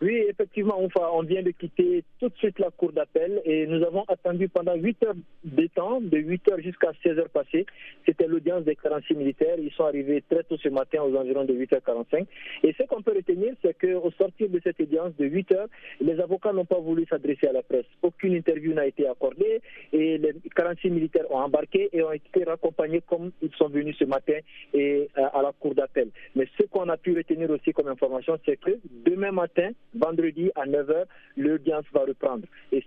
Oui, effectivement, on vient de quitter tout de suite la cour d'appel et nous avons attendu pendant 8 heures de temps, de 8 heures jusqu'à 16 heures passées. C'était l'audience des 46 militaires. Ils sont arrivés très tôt ce matin aux environs de 8h45. Et ce qu'on peut retenir, c'est qu'au sortir de cette audience de 8 heures, les avocats n'ont pas voulu s'adresser à la presse. Aucune interview n'a été accordée et les 46 militaires ont embarqué et ont été raccompagnés comme ils sont venus ce matin et euh, à la cour d'appel. Mais ce qu'on a pu retenir aussi comme information, c'est que demain matin, vendredi à 9h, l'audience va reprendre. Et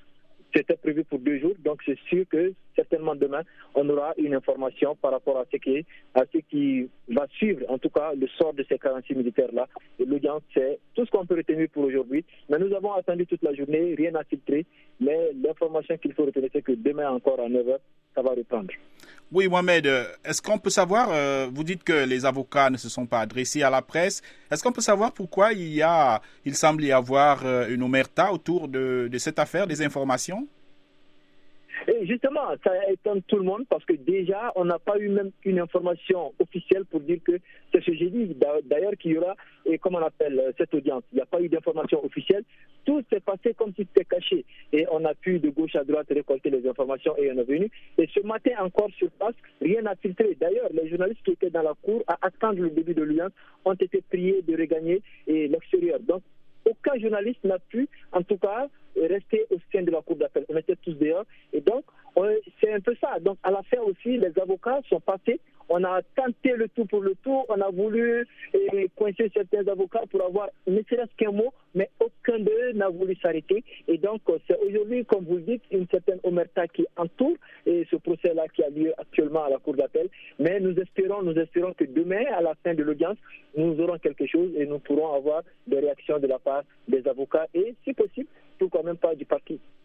c'était prévu pour deux jours, donc c'est sûr que certainement demain, on aura une information par rapport à ce qui, à ce qui va suivre, en tout cas, le sort de ces 46 militaires-là. L'audience, c'est tout ce qu'on peut retenir pour aujourd'hui. Mais nous avons attendu toute la journée, rien n'a filtré. Mais l'information qu'il faut retenir, c'est que demain encore à 9h, ça va reprendre. Oui, Mohamed, euh, est-ce qu'on peut savoir, euh, vous dites que les avocats ne se sont pas adressés à la presse, est-ce qu'on peut savoir pourquoi il y a, il semble y avoir euh, une omerta autour de, cette affaire, des informations? Et justement, ça étonne tout le monde parce que déjà, on n'a pas eu même une information officielle pour dire que c'est ce jeudi, d'ailleurs, qu'il y aura, et comment on appelle cette audience? Il n'y a pas eu d'information officielle. Tout s'est passé comme si c'était caché. Et on a pu de gauche à droite récolter les informations et on est venu. Et ce matin encore sur place, rien n'a filtré. D'ailleurs, les journalistes qui étaient dans la cour à attendre le début de l'audience ont été priés de regagner l'extérieur. Donc, aucun journaliste n'a pu, en tout cas, rester au sein de la cour d'appel. On était tous dehors. Et donc, c'est un peu ça. Donc, à la fin aussi, les avocats sont passés. On a tenté le tout pour le tout. On a voulu eh, coincer certains avocats pour avoir ne serait-ce qu'un mot, voulu s'arrêter. Et donc, c'est aujourd'hui, comme vous le dites, une certaine omerta qui entoure et ce procès-là qui a lieu actuellement à la cour d'appel. Mais nous espérons, nous espérons que demain, à la fin de l'audience, nous aurons quelque chose et nous pourrons avoir des réactions de la part des avocats et, si possible, tout quand même pas du Parti